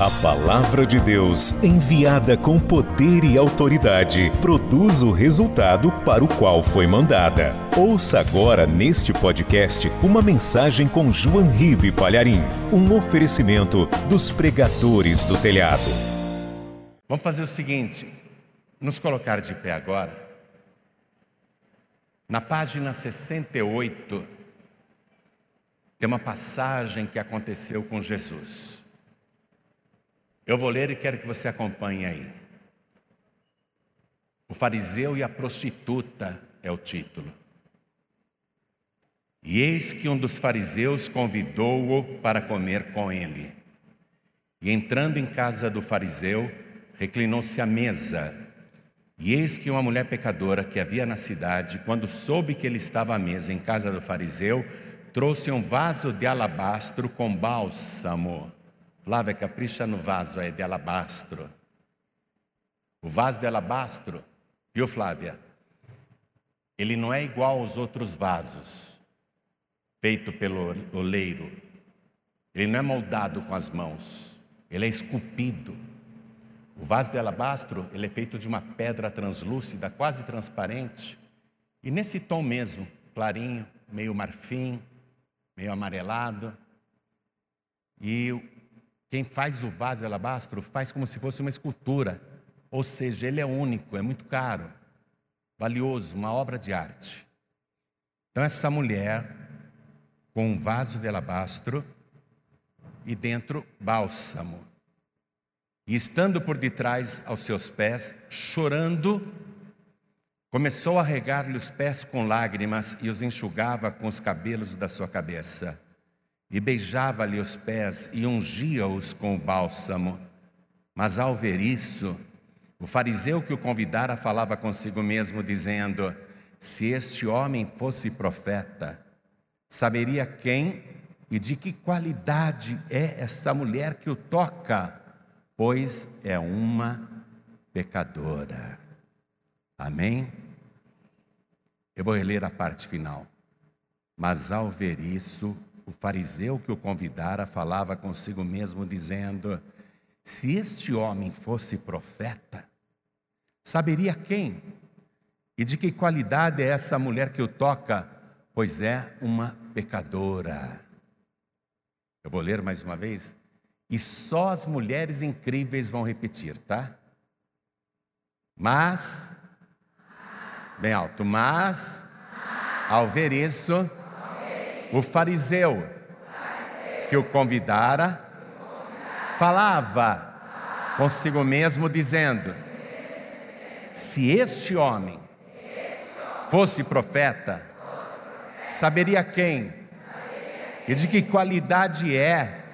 A palavra de Deus, enviada com poder e autoridade, produz o resultado para o qual foi mandada. Ouça agora neste podcast uma mensagem com João Ribe Palharim, um oferecimento dos pregadores do telhado. Vamos fazer o seguinte, nos colocar de pé agora. Na página 68, tem uma passagem que aconteceu com Jesus. Eu vou ler e quero que você acompanhe aí. O fariseu e a prostituta é o título. E eis que um dos fariseus convidou-o para comer com ele. E entrando em casa do fariseu, reclinou-se à mesa. E eis que uma mulher pecadora que havia na cidade, quando soube que ele estava à mesa em casa do fariseu, trouxe um vaso de alabastro com bálsamo Flávia, capricha no vaso aí de alabastro. O vaso de alabastro, viu Flávia? Ele não é igual aos outros vasos, feito pelo oleiro. Ele não é moldado com as mãos, ele é esculpido. O vaso de alabastro, ele é feito de uma pedra translúcida, quase transparente, e nesse tom mesmo, clarinho, meio marfim, meio amarelado. E quem faz o vaso de alabastro faz como se fosse uma escultura, ou seja, ele é único, é muito caro, valioso, uma obra de arte. Então, essa mulher, com um vaso de alabastro e dentro bálsamo, e estando por detrás aos seus pés, chorando, começou a regar-lhe os pés com lágrimas e os enxugava com os cabelos da sua cabeça e beijava-lhe os pés e ungia-os com o bálsamo. Mas ao ver isso, o fariseu que o convidara falava consigo mesmo, dizendo: Se este homem fosse profeta, saberia quem e de que qualidade é essa mulher que o toca, pois é uma pecadora. Amém? Eu vou ler a parte final. Mas ao ver isso, o fariseu que o convidara falava consigo mesmo, dizendo: Se este homem fosse profeta, saberia quem e de que qualidade é essa mulher que o toca, pois é uma pecadora. Eu vou ler mais uma vez. E só as mulheres incríveis vão repetir, tá? Mas, bem alto, mas, ao ver isso, o fariseu que o convidara falava consigo mesmo, dizendo: Se este homem fosse profeta, saberia quem e de que qualidade é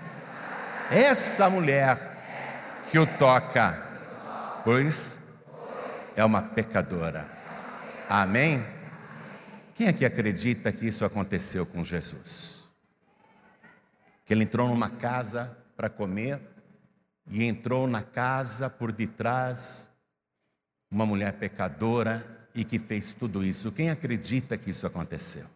essa mulher que o toca, pois é uma pecadora. Amém? Quem aqui acredita que isso aconteceu com Jesus? Que ele entrou numa casa para comer e entrou na casa por detrás uma mulher pecadora e que fez tudo isso. Quem acredita que isso aconteceu?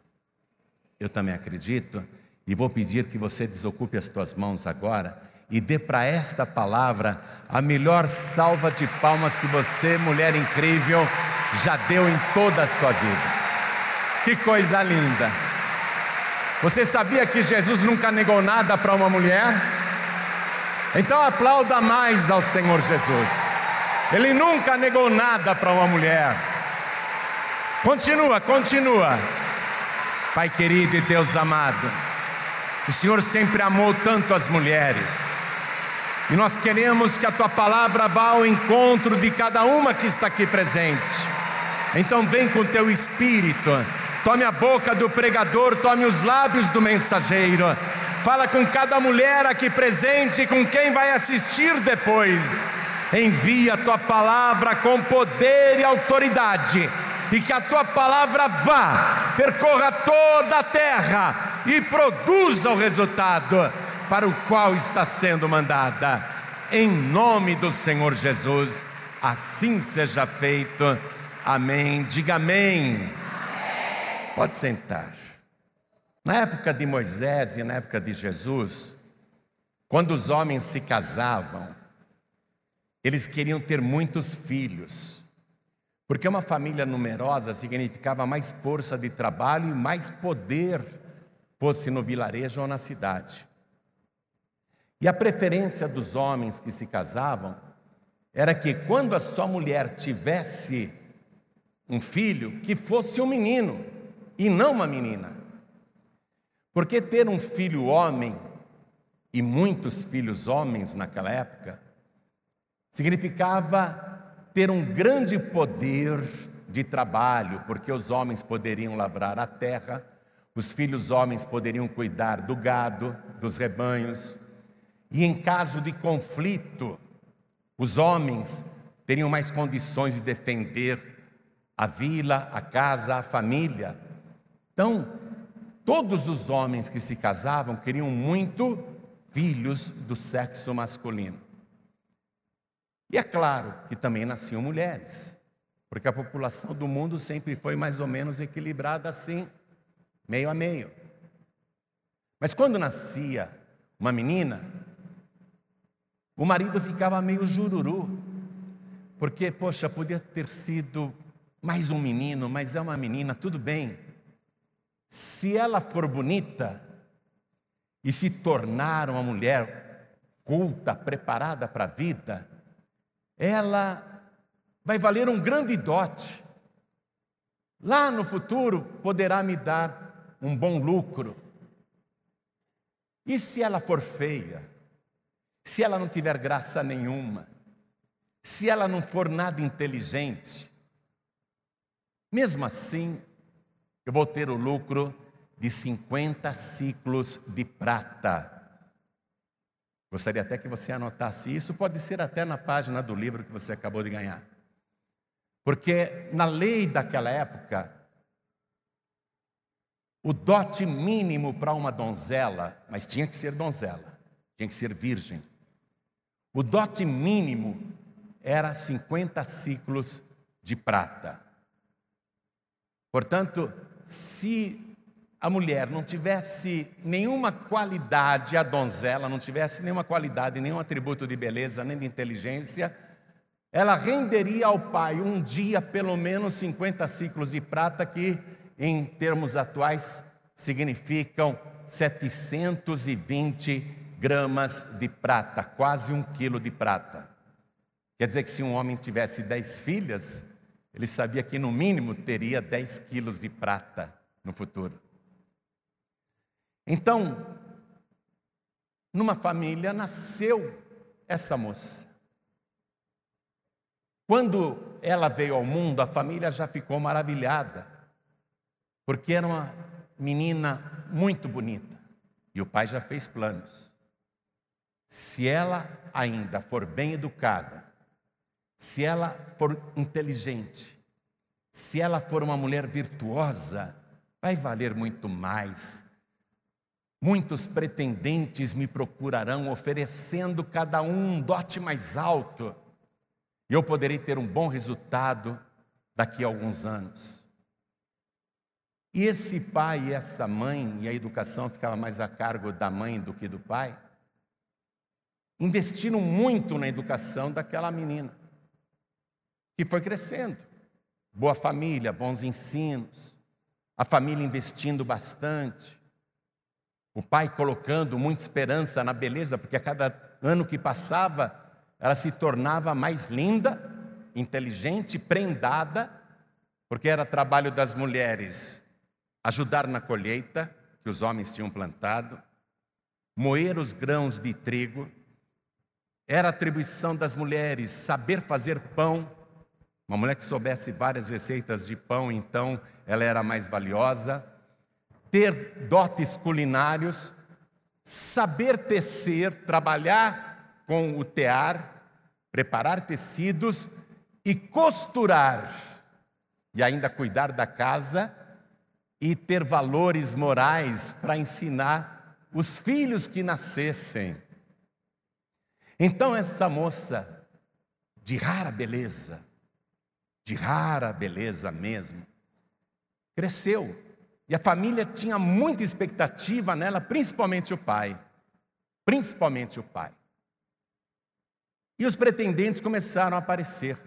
Eu também acredito e vou pedir que você desocupe as tuas mãos agora e dê para esta palavra a melhor salva de palmas que você, mulher incrível, já deu em toda a sua vida. Que coisa linda. Você sabia que Jesus nunca negou nada para uma mulher? Então aplauda mais ao Senhor Jesus. Ele nunca negou nada para uma mulher. Continua, continua. Pai querido e Deus amado, o Senhor sempre amou tanto as mulheres. E nós queremos que a tua palavra vá ao encontro de cada uma que está aqui presente. Então vem com teu espírito Tome a boca do pregador, tome os lábios do mensageiro. Fala com cada mulher aqui presente e com quem vai assistir depois. Envia a tua palavra com poder e autoridade, e que a tua palavra vá, percorra toda a terra e produza o resultado para o qual está sendo mandada. Em nome do Senhor Jesus, assim seja feito. Amém. Diga amém. Pode sentar. Na época de Moisés e na época de Jesus, Quando os homens se casavam, eles queriam ter muitos filhos, porque uma família numerosa significava mais força de trabalho e mais poder, fosse no vilarejo ou na cidade. E a preferência dos homens que se casavam era que quando a sua mulher tivesse um filho, que fosse um menino e não uma menina. Porque ter um filho homem e muitos filhos homens naquela época significava ter um grande poder de trabalho, porque os homens poderiam lavrar a terra, os filhos homens poderiam cuidar do gado, dos rebanhos, e em caso de conflito, os homens teriam mais condições de defender a vila, a casa, a família. Então, todos os homens que se casavam queriam muito filhos do sexo masculino. E é claro que também nasciam mulheres, porque a população do mundo sempre foi mais ou menos equilibrada assim, meio a meio. Mas quando nascia uma menina, o marido ficava meio jururu, porque, poxa, podia ter sido mais um menino, mas é uma menina, tudo bem. Se ela for bonita e se tornar uma mulher culta, preparada para a vida, ela vai valer um grande dote. Lá no futuro poderá me dar um bom lucro. E se ela for feia? Se ela não tiver graça nenhuma? Se ela não for nada inteligente? Mesmo assim, eu vou ter o lucro de 50 ciclos de prata. Gostaria até que você anotasse isso, pode ser até na página do livro que você acabou de ganhar. Porque na lei daquela época, o dote mínimo para uma donzela, mas tinha que ser donzela, tinha que ser virgem. O dote mínimo era 50 ciclos de prata. Portanto, se a mulher não tivesse nenhuma qualidade, a donzela não tivesse nenhuma qualidade, nenhum atributo de beleza, nem de inteligência, ela renderia ao pai um dia pelo menos 50 ciclos de prata, que em termos atuais significam 720 gramas de prata, quase um quilo de prata. Quer dizer que se um homem tivesse dez filhas, ele sabia que no mínimo teria 10 quilos de prata no futuro. Então, numa família nasceu essa moça. Quando ela veio ao mundo, a família já ficou maravilhada, porque era uma menina muito bonita e o pai já fez planos. Se ela ainda for bem educada, se ela for inteligente, se ela for uma mulher virtuosa, vai valer muito mais. Muitos pretendentes me procurarão, oferecendo cada um um dote mais alto, e eu poderei ter um bom resultado daqui a alguns anos. E esse pai e essa mãe, e a educação ficava mais a cargo da mãe do que do pai, investiram muito na educação daquela menina. E foi crescendo. Boa família, bons ensinos, a família investindo bastante, o pai colocando muita esperança na beleza, porque a cada ano que passava, ela se tornava mais linda, inteligente, prendada, porque era trabalho das mulheres ajudar na colheita que os homens tinham plantado, moer os grãos de trigo, era atribuição das mulheres saber fazer pão, uma mulher que soubesse várias receitas de pão, então ela era mais valiosa. Ter dotes culinários, saber tecer, trabalhar com o tear, preparar tecidos e costurar, e ainda cuidar da casa e ter valores morais para ensinar os filhos que nascessem. Então, essa moça de rara beleza, de rara beleza mesmo, cresceu. E a família tinha muita expectativa nela, principalmente o pai, principalmente o pai. E os pretendentes começaram a aparecer,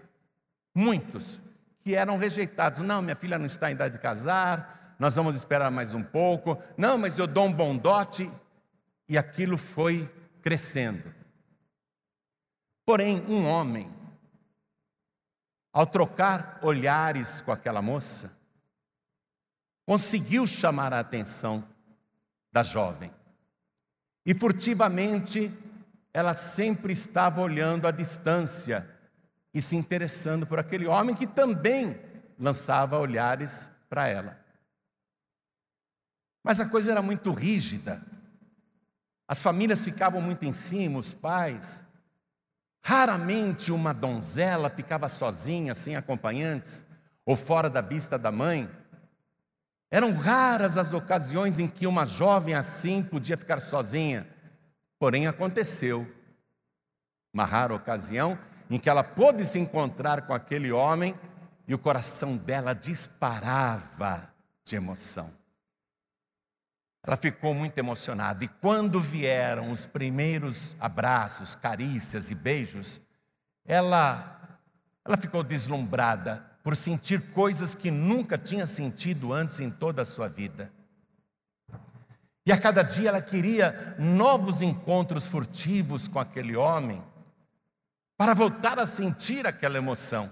muitos que eram rejeitados. Não, minha filha não está em idade de casar, nós vamos esperar mais um pouco. Não, mas eu dou um bom dote. E aquilo foi crescendo. Porém, um homem, ao trocar olhares com aquela moça, conseguiu chamar a atenção da jovem. E furtivamente, ela sempre estava olhando à distância e se interessando por aquele homem que também lançava olhares para ela. Mas a coisa era muito rígida. As famílias ficavam muito em cima, os pais. Raramente uma donzela ficava sozinha, sem acompanhantes, ou fora da vista da mãe. Eram raras as ocasiões em que uma jovem assim podia ficar sozinha. Porém, aconteceu. Uma rara ocasião em que ela pôde se encontrar com aquele homem e o coração dela disparava de emoção. Ela ficou muito emocionada e quando vieram os primeiros abraços, carícias e beijos, ela ela ficou deslumbrada por sentir coisas que nunca tinha sentido antes em toda a sua vida. E a cada dia ela queria novos encontros furtivos com aquele homem, para voltar a sentir aquela emoção.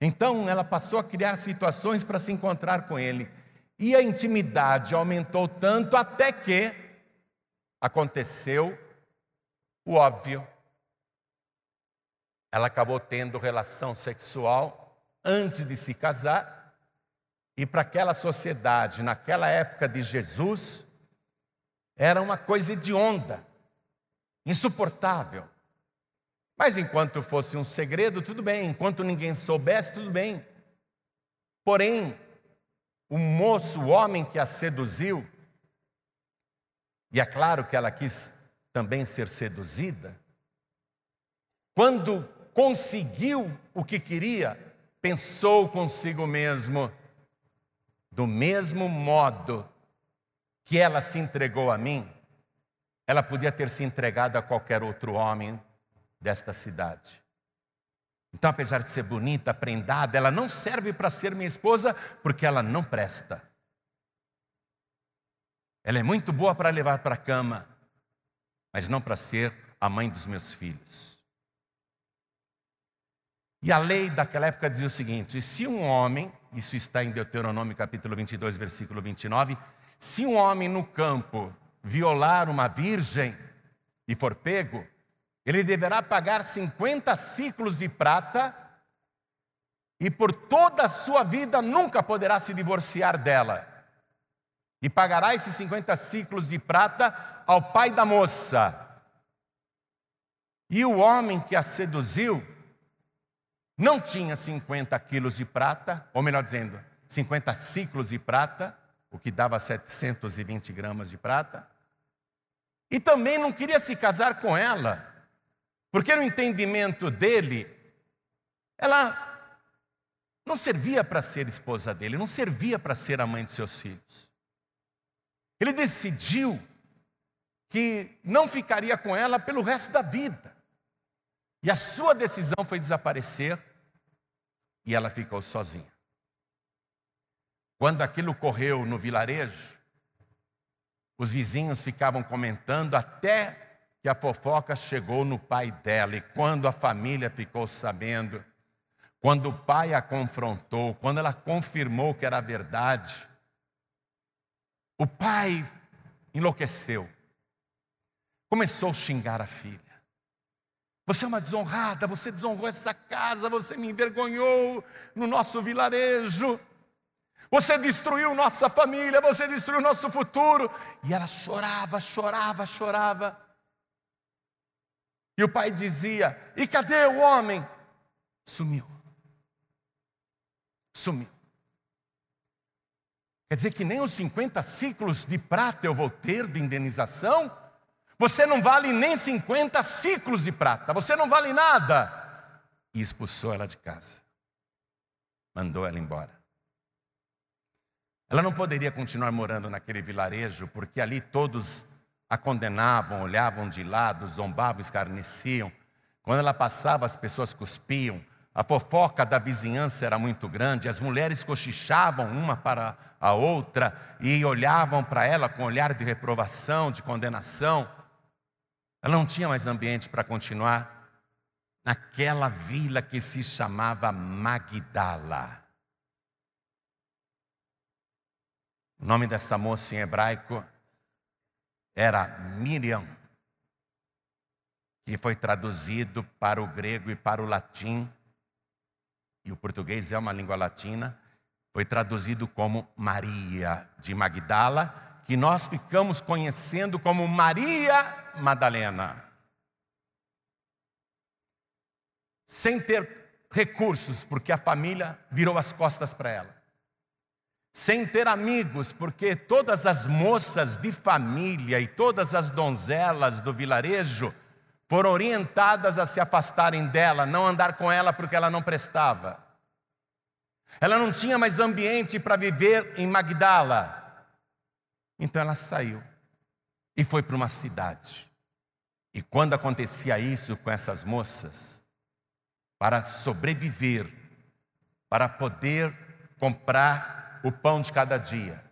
Então ela passou a criar situações para se encontrar com ele. E a intimidade aumentou tanto até que aconteceu o óbvio. Ela acabou tendo relação sexual antes de se casar, e para aquela sociedade, naquela época de Jesus, era uma coisa hedionda, insuportável. Mas enquanto fosse um segredo, tudo bem, enquanto ninguém soubesse, tudo bem. Porém, o moço, o homem que a seduziu, e é claro que ela quis também ser seduzida, quando conseguiu o que queria, pensou consigo mesmo, do mesmo modo que ela se entregou a mim, ela podia ter se entregado a qualquer outro homem desta cidade. Então, apesar de ser bonita, prendada, ela não serve para ser minha esposa porque ela não presta. Ela é muito boa para levar para a cama, mas não para ser a mãe dos meus filhos. E a lei daquela época dizia o seguinte: se um homem, isso está em Deuteronômio capítulo 22, versículo 29, se um homem no campo violar uma virgem e for pego, ele deverá pagar 50 ciclos de prata e por toda a sua vida nunca poderá se divorciar dela. E pagará esses 50 ciclos de prata ao pai da moça. E o homem que a seduziu não tinha 50 quilos de prata, ou melhor dizendo, 50 ciclos de prata, o que dava 720 gramas de prata, e também não queria se casar com ela. Porque no entendimento dele, ela não servia para ser esposa dele, não servia para ser a mãe de seus filhos. Ele decidiu que não ficaria com ela pelo resto da vida. E a sua decisão foi desaparecer e ela ficou sozinha. Quando aquilo ocorreu no vilarejo, os vizinhos ficavam comentando até que a fofoca chegou no pai dela, e quando a família ficou sabendo, quando o pai a confrontou, quando ela confirmou que era verdade, o pai enlouqueceu, começou a xingar a filha. Você é uma desonrada, você desonrou essa casa, você me envergonhou no nosso vilarejo, você destruiu nossa família, você destruiu nosso futuro. E ela chorava, chorava, chorava. E o pai dizia: E cadê o homem? Sumiu. Sumiu. Quer dizer que nem os 50 ciclos de prata eu vou ter de indenização? Você não vale nem 50 ciclos de prata, você não vale nada. E expulsou ela de casa. Mandou ela embora. Ela não poderia continuar morando naquele vilarejo, porque ali todos a condenavam, olhavam de lado, zombavam, escarneciam. Quando ela passava, as pessoas cuspiam. A fofoca da vizinhança era muito grande, as mulheres cochichavam uma para a outra e olhavam para ela com olhar de reprovação, de condenação. Ela não tinha mais ambiente para continuar naquela vila que se chamava Magdala. O nome dessa moça em hebraico era Miriam, que foi traduzido para o grego e para o latim e o português é uma língua latina, foi traduzido como Maria de Magdala, que nós ficamos conhecendo como Maria Madalena. Sem ter recursos, porque a família virou as costas para ela. Sem ter amigos, porque todas as moças de família e todas as donzelas do vilarejo foram orientadas a se afastarem dela, não andar com ela porque ela não prestava. Ela não tinha mais ambiente para viver em Magdala. Então ela saiu e foi para uma cidade. E quando acontecia isso com essas moças, para sobreviver, para poder comprar o pão de cada dia,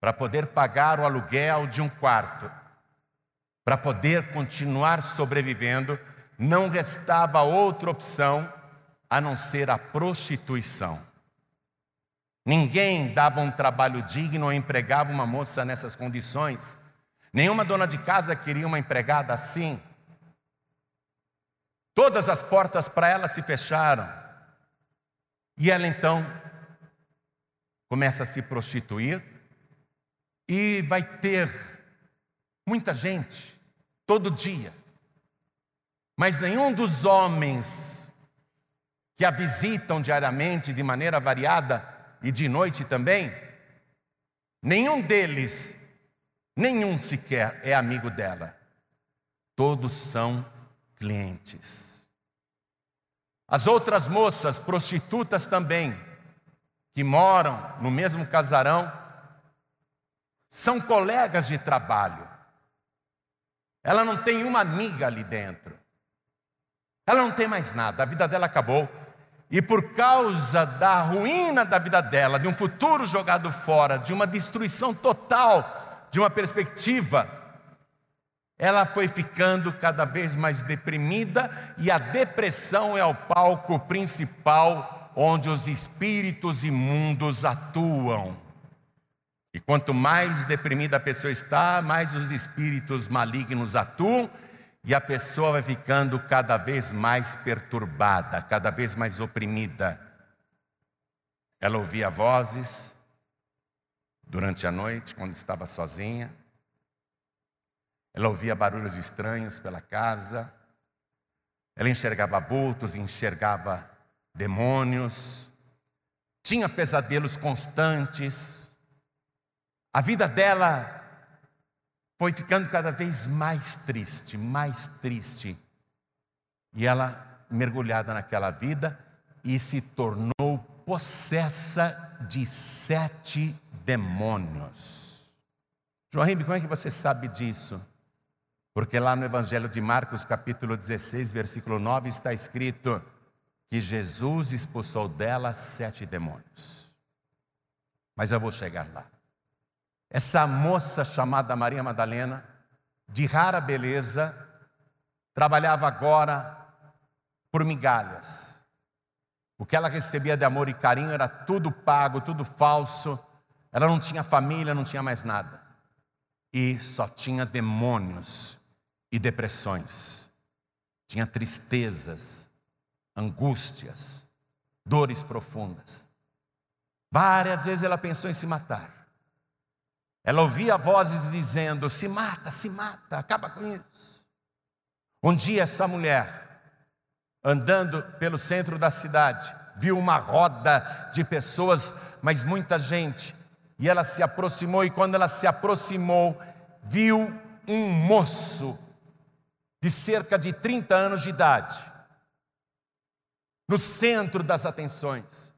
para poder pagar o aluguel de um quarto, para poder continuar sobrevivendo, não restava outra opção a não ser a prostituição. Ninguém dava um trabalho digno ou empregava uma moça nessas condições. Nenhuma dona de casa queria uma empregada assim. Todas as portas para ela se fecharam. E ela então começa a se prostituir e vai ter muita gente todo dia. Mas nenhum dos homens que a visitam diariamente de maneira variada e de noite também, nenhum deles, nenhum sequer é amigo dela. Todos são clientes. As outras moças prostitutas também, que moram no mesmo casarão, são colegas de trabalho. Ela não tem uma amiga ali dentro. Ela não tem mais nada, a vida dela acabou. E por causa da ruína da vida dela, de um futuro jogado fora, de uma destruição total, de uma perspectiva, ela foi ficando cada vez mais deprimida, e a depressão é o palco principal onde os espíritos imundos atuam. E quanto mais deprimida a pessoa está, mais os espíritos malignos atuam e a pessoa vai ficando cada vez mais perturbada, cada vez mais oprimida. Ela ouvia vozes durante a noite, quando estava sozinha. Ela ouvia barulhos estranhos pela casa. Ela enxergava vultos, enxergava demônios. Tinha pesadelos constantes a vida dela foi ficando cada vez mais triste, mais triste. E ela, mergulhada naquela vida, e se tornou possessa de sete demônios. João como é que você sabe disso? Porque lá no Evangelho de Marcos, capítulo 16, versículo 9, está escrito que Jesus expulsou dela sete demônios. Mas eu vou chegar lá. Essa moça chamada Maria Madalena, de rara beleza, trabalhava agora por migalhas. O que ela recebia de amor e carinho era tudo pago, tudo falso. Ela não tinha família, não tinha mais nada. E só tinha demônios e depressões. Tinha tristezas, angústias, dores profundas. Várias vezes ela pensou em se matar. Ela ouvia vozes dizendo: se mata, se mata, acaba com isso. Um dia, essa mulher, andando pelo centro da cidade, viu uma roda de pessoas, mas muita gente, e ela se aproximou, e quando ela se aproximou, viu um moço de cerca de 30 anos de idade, no centro das atenções.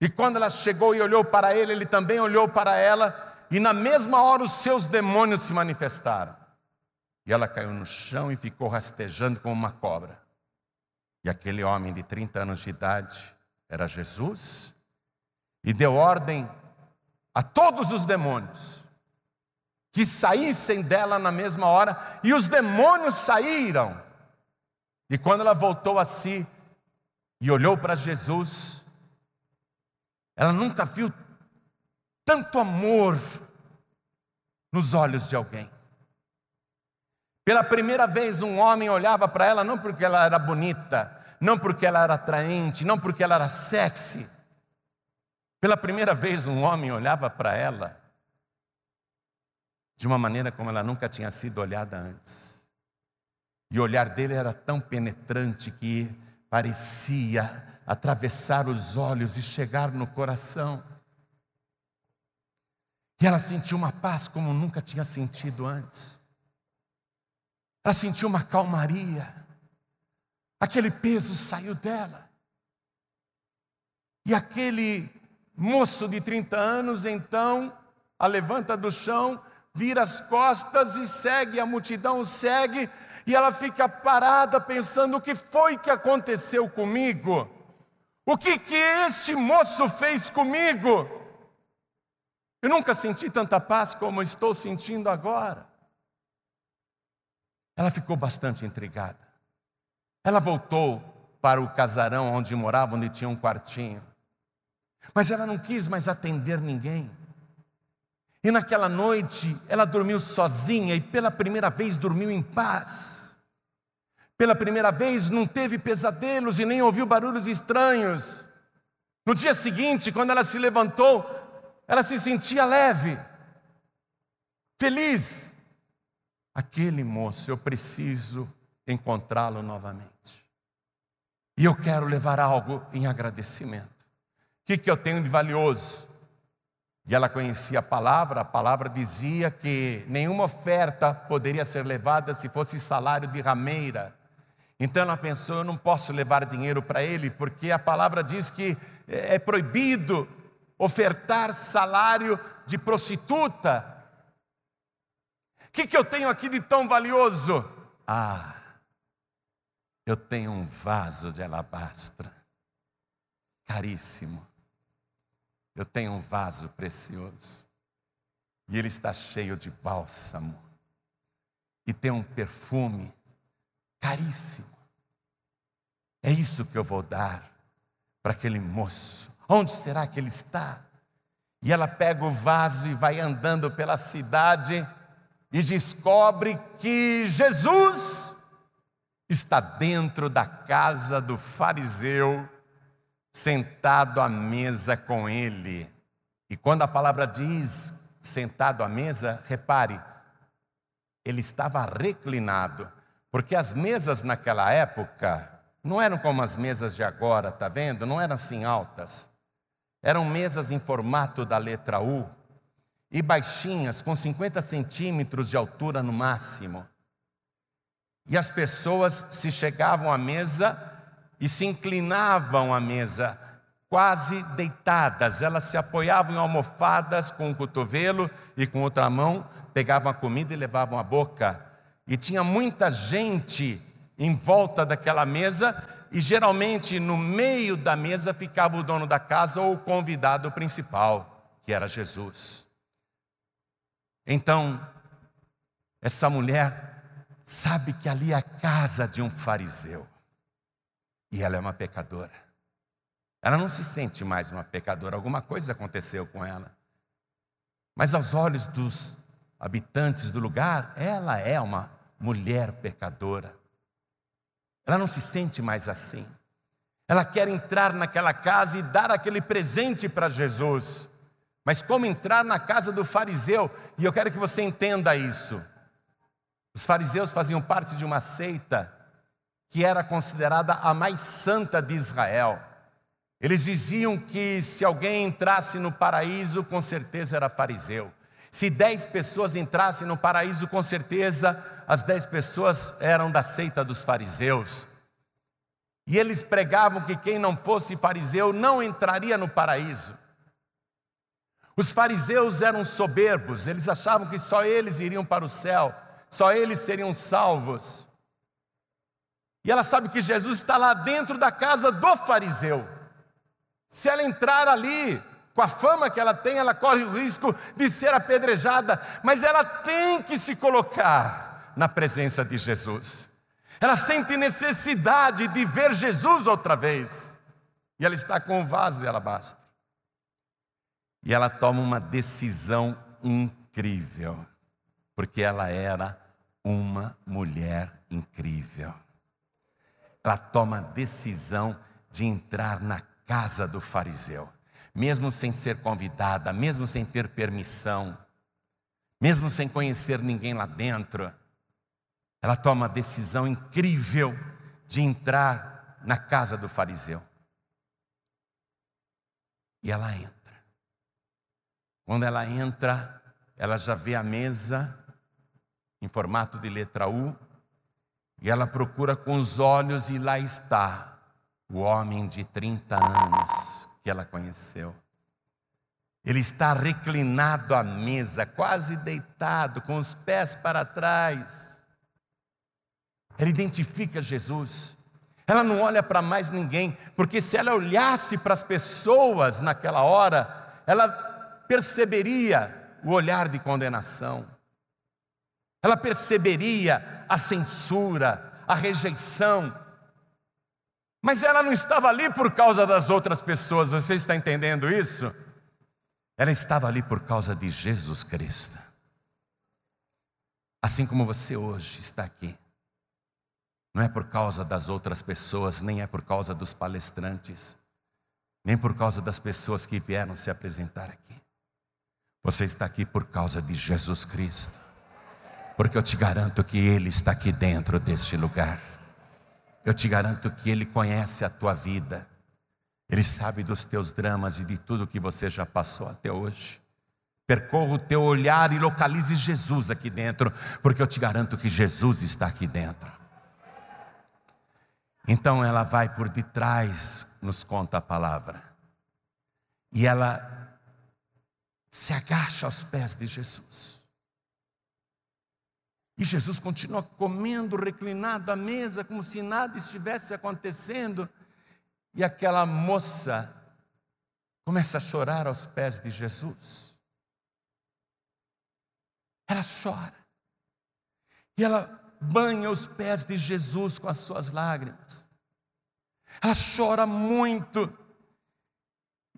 E quando ela chegou e olhou para ele, ele também olhou para ela, e na mesma hora os seus demônios se manifestaram. E ela caiu no chão e ficou rastejando como uma cobra. E aquele homem de 30 anos de idade era Jesus e deu ordem a todos os demônios que saíssem dela na mesma hora, e os demônios saíram. E quando ela voltou a si e olhou para Jesus, ela nunca viu tanto amor nos olhos de alguém. Pela primeira vez, um homem olhava para ela não porque ela era bonita, não porque ela era atraente, não porque ela era sexy. Pela primeira vez, um homem olhava para ela de uma maneira como ela nunca tinha sido olhada antes. E o olhar dele era tão penetrante que parecia atravessar os olhos e chegar no coração. E ela sentiu uma paz como nunca tinha sentido antes. Ela sentiu uma calmaria. Aquele peso saiu dela. E aquele moço de 30 anos, então, a levanta do chão, vira as costas e segue, a multidão segue, e ela fica parada pensando: o que foi que aconteceu comigo? O que que este moço fez comigo? Eu nunca senti tanta paz como estou sentindo agora. Ela ficou bastante intrigada. Ela voltou para o casarão onde morava, onde tinha um quartinho. Mas ela não quis mais atender ninguém. E naquela noite ela dormiu sozinha e pela primeira vez dormiu em paz. Pela primeira vez não teve pesadelos e nem ouviu barulhos estranhos. No dia seguinte, quando ela se levantou, ela se sentia leve, feliz. Aquele moço, eu preciso encontrá-lo novamente. E eu quero levar algo em agradecimento. O que, que eu tenho de valioso? E ela conhecia a palavra, a palavra dizia que nenhuma oferta poderia ser levada se fosse salário de rameira. Então ela pensou: eu não posso levar dinheiro para ele, porque a palavra diz que é proibido ofertar salário de prostituta. O que, que eu tenho aqui de tão valioso? Ah, eu tenho um vaso de alabastra, caríssimo. Eu tenho um vaso precioso, e ele está cheio de bálsamo, e tem um perfume caríssimo. É isso que eu vou dar para aquele moço Onde será que ele está? E ela pega o vaso e vai andando pela cidade e descobre que Jesus está dentro da casa do fariseu, sentado à mesa com ele. E quando a palavra diz sentado à mesa, repare, ele estava reclinado, porque as mesas naquela época não eram como as mesas de agora, tá vendo? Não eram assim altas. Eram mesas em formato da letra U e baixinhas, com 50 centímetros de altura no máximo. E as pessoas se chegavam à mesa e se inclinavam à mesa, quase deitadas. Elas se apoiavam em almofadas com o cotovelo e com outra mão pegavam a comida e levavam à boca. E tinha muita gente em volta daquela mesa e geralmente no meio da mesa ficava o dono da casa ou o convidado principal, que era Jesus. Então, essa mulher sabe que ali é a casa de um fariseu e ela é uma pecadora. Ela não se sente mais uma pecadora, alguma coisa aconteceu com ela. Mas aos olhos dos habitantes do lugar, ela é uma mulher pecadora. Ela não se sente mais assim. Ela quer entrar naquela casa e dar aquele presente para Jesus. Mas como entrar na casa do fariseu? E eu quero que você entenda isso. Os fariseus faziam parte de uma seita que era considerada a mais santa de Israel. Eles diziam que se alguém entrasse no paraíso, com certeza era fariseu. Se dez pessoas entrassem no paraíso, com certeza as dez pessoas eram da seita dos fariseus. E eles pregavam que quem não fosse fariseu não entraria no paraíso. Os fariseus eram soberbos, eles achavam que só eles iriam para o céu, só eles seriam salvos. E ela sabe que Jesus está lá dentro da casa do fariseu. Se ela entrar ali, com a fama que ela tem, ela corre o risco de ser apedrejada, mas ela tem que se colocar na presença de Jesus. Ela sente necessidade de ver Jesus outra vez. E ela está com o vaso de alabastro. E ela toma uma decisão incrível, porque ela era uma mulher incrível. Ela toma a decisão de entrar na casa do fariseu, mesmo sem ser convidada, mesmo sem ter permissão, mesmo sem conhecer ninguém lá dentro. Ela toma a decisão incrível de entrar na casa do fariseu. E ela entra. Quando ela entra, ela já vê a mesa em formato de letra U, e ela procura com os olhos e lá está o homem de 30 anos que ela conheceu. Ele está reclinado à mesa, quase deitado, com os pés para trás. Ela identifica Jesus. Ela não olha para mais ninguém, porque se ela olhasse para as pessoas naquela hora, ela perceberia o olhar de condenação, ela perceberia a censura, a rejeição, mas ela não estava ali por causa das outras pessoas, você está entendendo isso? Ela estava ali por causa de Jesus Cristo. Assim como você hoje está aqui. Não é por causa das outras pessoas, nem é por causa dos palestrantes, nem por causa das pessoas que vieram se apresentar aqui. Você está aqui por causa de Jesus Cristo, porque eu te garanto que Ele está aqui dentro deste lugar. Eu te garanto que Ele conhece a tua vida, Ele sabe dos teus dramas e de tudo que você já passou até hoje. Percorra o teu olhar e localize Jesus aqui dentro, porque eu te garanto que Jesus está aqui dentro. Então ela vai por detrás, nos conta a palavra, e ela se agacha aos pés de Jesus. E Jesus continua comendo, reclinado à mesa, como se nada estivesse acontecendo. E aquela moça começa a chorar aos pés de Jesus. Ela chora. E ela banha os pés de Jesus com as suas lágrimas. Ela chora muito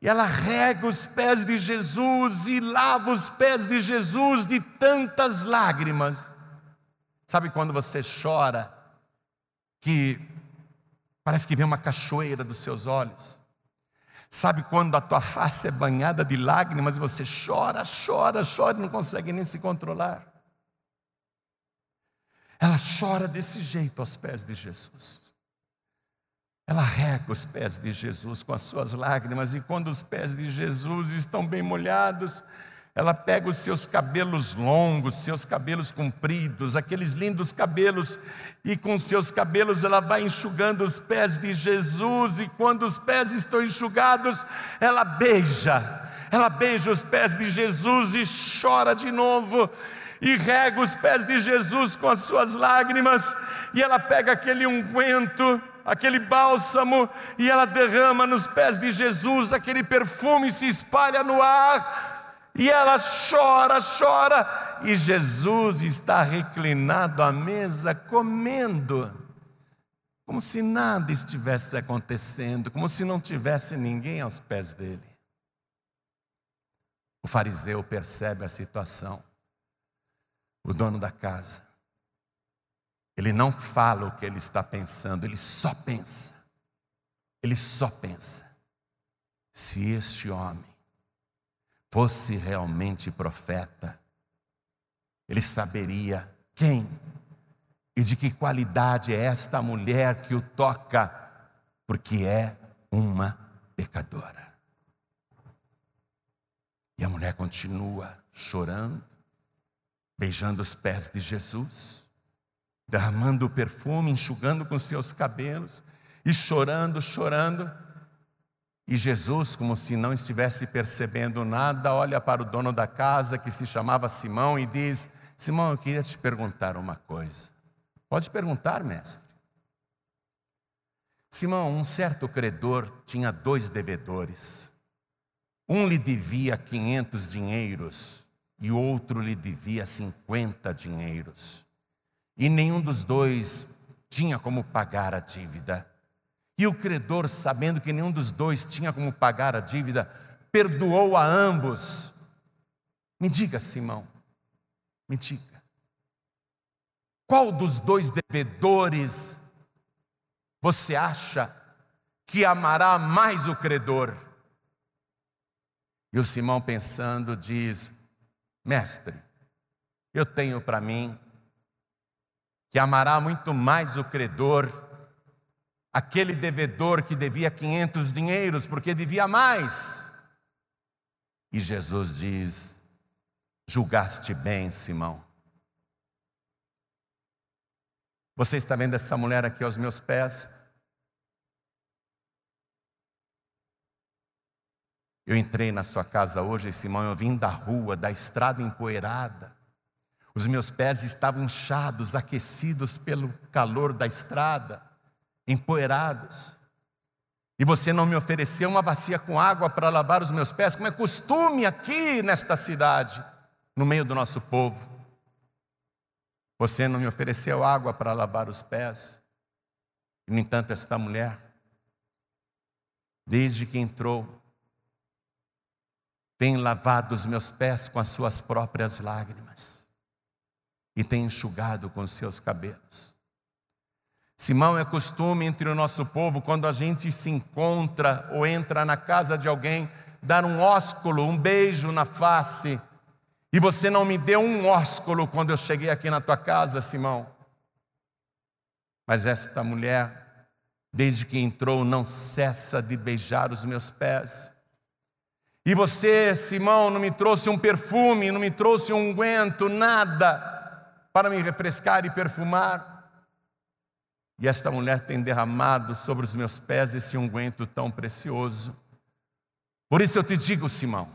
e ela rega os pés de Jesus e lava os pés de Jesus de tantas lágrimas. Sabe quando você chora, que parece que vem uma cachoeira dos seus olhos? Sabe quando a tua face é banhada de lágrimas e você chora, chora, chora e não consegue nem se controlar? Ela chora desse jeito aos pés de Jesus. Ela rega os pés de Jesus com as suas lágrimas, e quando os pés de Jesus estão bem molhados, ela pega os seus cabelos longos, seus cabelos compridos, aqueles lindos cabelos, e com seus cabelos ela vai enxugando os pés de Jesus, e quando os pés estão enxugados, ela beija, ela beija os pés de Jesus e chora de novo, e rega os pés de Jesus com as suas lágrimas, e ela pega aquele unguento, aquele bálsamo, e ela derrama nos pés de Jesus, aquele perfume se espalha no ar, e ela chora, chora, e Jesus está reclinado à mesa comendo, como se nada estivesse acontecendo, como se não tivesse ninguém aos pés dele. O fariseu percebe a situação, o dono da casa, ele não fala o que ele está pensando, ele só pensa. Ele só pensa. Se este homem fosse realmente profeta, ele saberia quem e de que qualidade é esta mulher que o toca, porque é uma pecadora. E a mulher continua chorando, beijando os pés de Jesus derramando o perfume, enxugando com seus cabelos e chorando, chorando. E Jesus, como se não estivesse percebendo nada, olha para o dono da casa, que se chamava Simão, e diz: Simão, eu queria te perguntar uma coisa. Pode perguntar, mestre. Simão, um certo credor tinha dois devedores. Um lhe devia 500 dinheiros e o outro lhe devia 50 dinheiros. E nenhum dos dois tinha como pagar a dívida. E o credor, sabendo que nenhum dos dois tinha como pagar a dívida, perdoou a ambos. Me diga, Simão, me diga, qual dos dois devedores você acha que amará mais o credor? E o Simão, pensando, diz: Mestre, eu tenho para mim que amará muito mais o credor, aquele devedor que devia 500 dinheiros, porque devia mais. E Jesus diz: Julgaste bem, Simão. Você está vendo essa mulher aqui aos meus pés? Eu entrei na sua casa hoje, Simão, eu vim da rua, da estrada empoeirada. Os meus pés estavam inchados, aquecidos pelo calor da estrada, empoeirados. E você não me ofereceu uma bacia com água para lavar os meus pés, como é costume aqui nesta cidade, no meio do nosso povo. Você não me ofereceu água para lavar os pés. E, no entanto, esta mulher, desde que entrou, tem lavado os meus pés com as suas próprias lágrimas e tem enxugado com os seus cabelos. Simão é costume entre o nosso povo, quando a gente se encontra ou entra na casa de alguém, dar um ósculo, um beijo na face e você não me deu um ósculo quando eu cheguei aqui na tua casa, Simão. Mas esta mulher, desde que entrou, não cessa de beijar os meus pés. E você, Simão, não me trouxe um perfume, não me trouxe um unguento, nada para me refrescar e perfumar. E esta mulher tem derramado sobre os meus pés esse unguento tão precioso. Por isso eu te digo, Simão,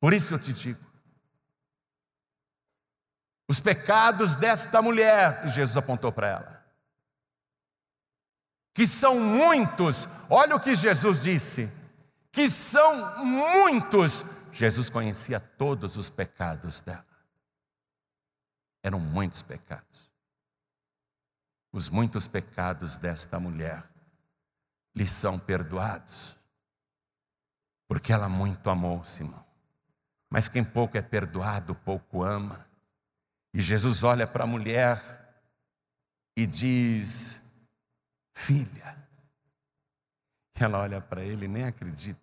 por isso eu te digo: os pecados desta mulher, e Jesus apontou para ela, que são muitos, olha o que Jesus disse, que são muitos. Jesus conhecia todos os pecados dela, eram muitos pecados. Os muitos pecados desta mulher lhe são perdoados, porque ela muito amou Simão. Mas quem pouco é perdoado, pouco ama. E Jesus olha para a mulher e diz: Filha. Ela olha para ele e nem acredita.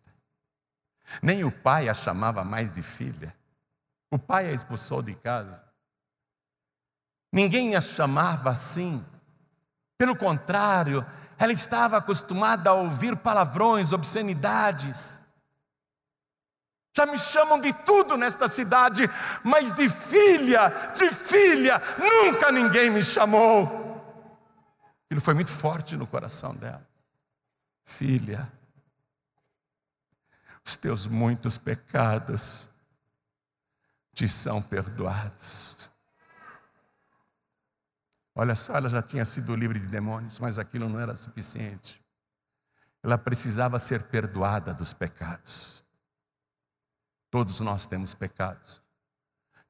Nem o pai a chamava mais de filha. O pai a expulsou de casa. Ninguém a chamava assim. Pelo contrário, ela estava acostumada a ouvir palavrões, obscenidades. Já me chamam de tudo nesta cidade, mas de filha, de filha, nunca ninguém me chamou. Aquilo foi muito forte no coração dela. Filha, os teus muitos pecados te são perdoados. Olha só, ela já tinha sido livre de demônios, mas aquilo não era suficiente. Ela precisava ser perdoada dos pecados. Todos nós temos pecados.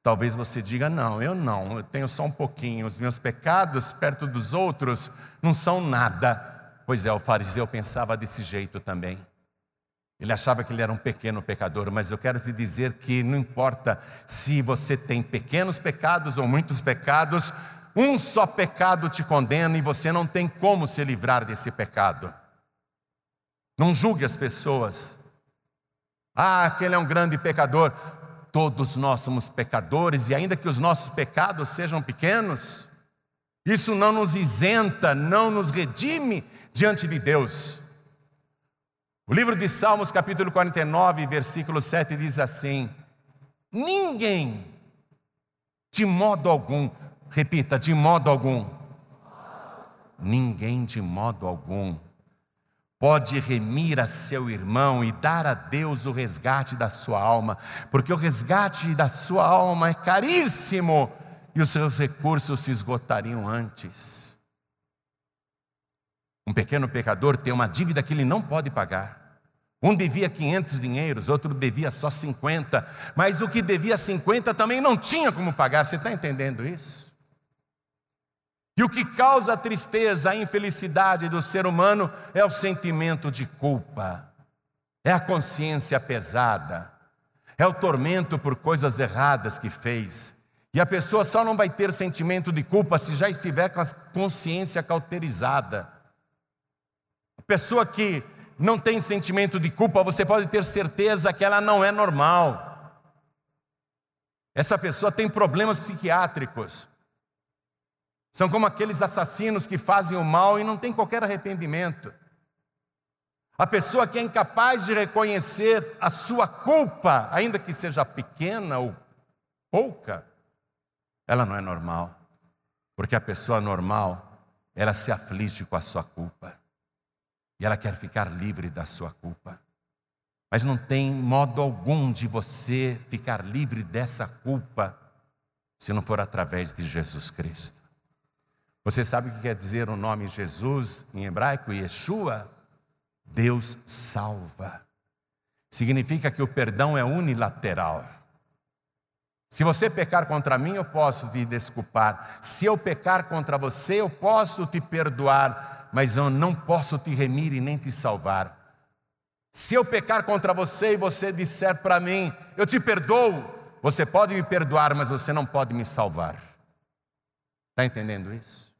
Talvez você diga: não, eu não, eu tenho só um pouquinho. Os meus pecados perto dos outros não são nada. Pois é, o fariseu pensava desse jeito também. Ele achava que ele era um pequeno pecador, mas eu quero te dizer que não importa se você tem pequenos pecados ou muitos pecados, um só pecado te condena e você não tem como se livrar desse pecado. Não julgue as pessoas. Ah, aquele é um grande pecador. Todos nós somos pecadores e, ainda que os nossos pecados sejam pequenos, isso não nos isenta, não nos redime diante de Deus. O livro de Salmos, capítulo 49, versículo 7 diz assim: Ninguém, de modo algum, repita, de modo algum, ninguém de modo algum pode remir a seu irmão e dar a Deus o resgate da sua alma, porque o resgate da sua alma é caríssimo e os seus recursos se esgotariam antes. Um pequeno pecador tem uma dívida que ele não pode pagar. Um devia 500 dinheiros, outro devia só 50, mas o que devia 50 também não tinha como pagar. Você está entendendo isso? E o que causa a tristeza, a infelicidade do ser humano é o sentimento de culpa, é a consciência pesada, é o tormento por coisas erradas que fez. E a pessoa só não vai ter sentimento de culpa se já estiver com a consciência cauterizada. A pessoa que não tem sentimento de culpa, você pode ter certeza que ela não é normal. Essa pessoa tem problemas psiquiátricos. São como aqueles assassinos que fazem o mal e não tem qualquer arrependimento. A pessoa que é incapaz de reconhecer a sua culpa, ainda que seja pequena ou pouca, ela não é normal. Porque a pessoa normal, ela se aflige com a sua culpa. E ela quer ficar livre da sua culpa. Mas não tem modo algum de você ficar livre dessa culpa se não for através de Jesus Cristo. Você sabe o que quer dizer o nome Jesus em hebraico, Yeshua? Deus salva. Significa que o perdão é unilateral. Se você pecar contra mim, eu posso te desculpar. Se eu pecar contra você, eu posso te perdoar, mas eu não posso te remir e nem te salvar. Se eu pecar contra você e você disser para mim, eu te perdoo, você pode me perdoar, mas você não pode me salvar. Está entendendo isso?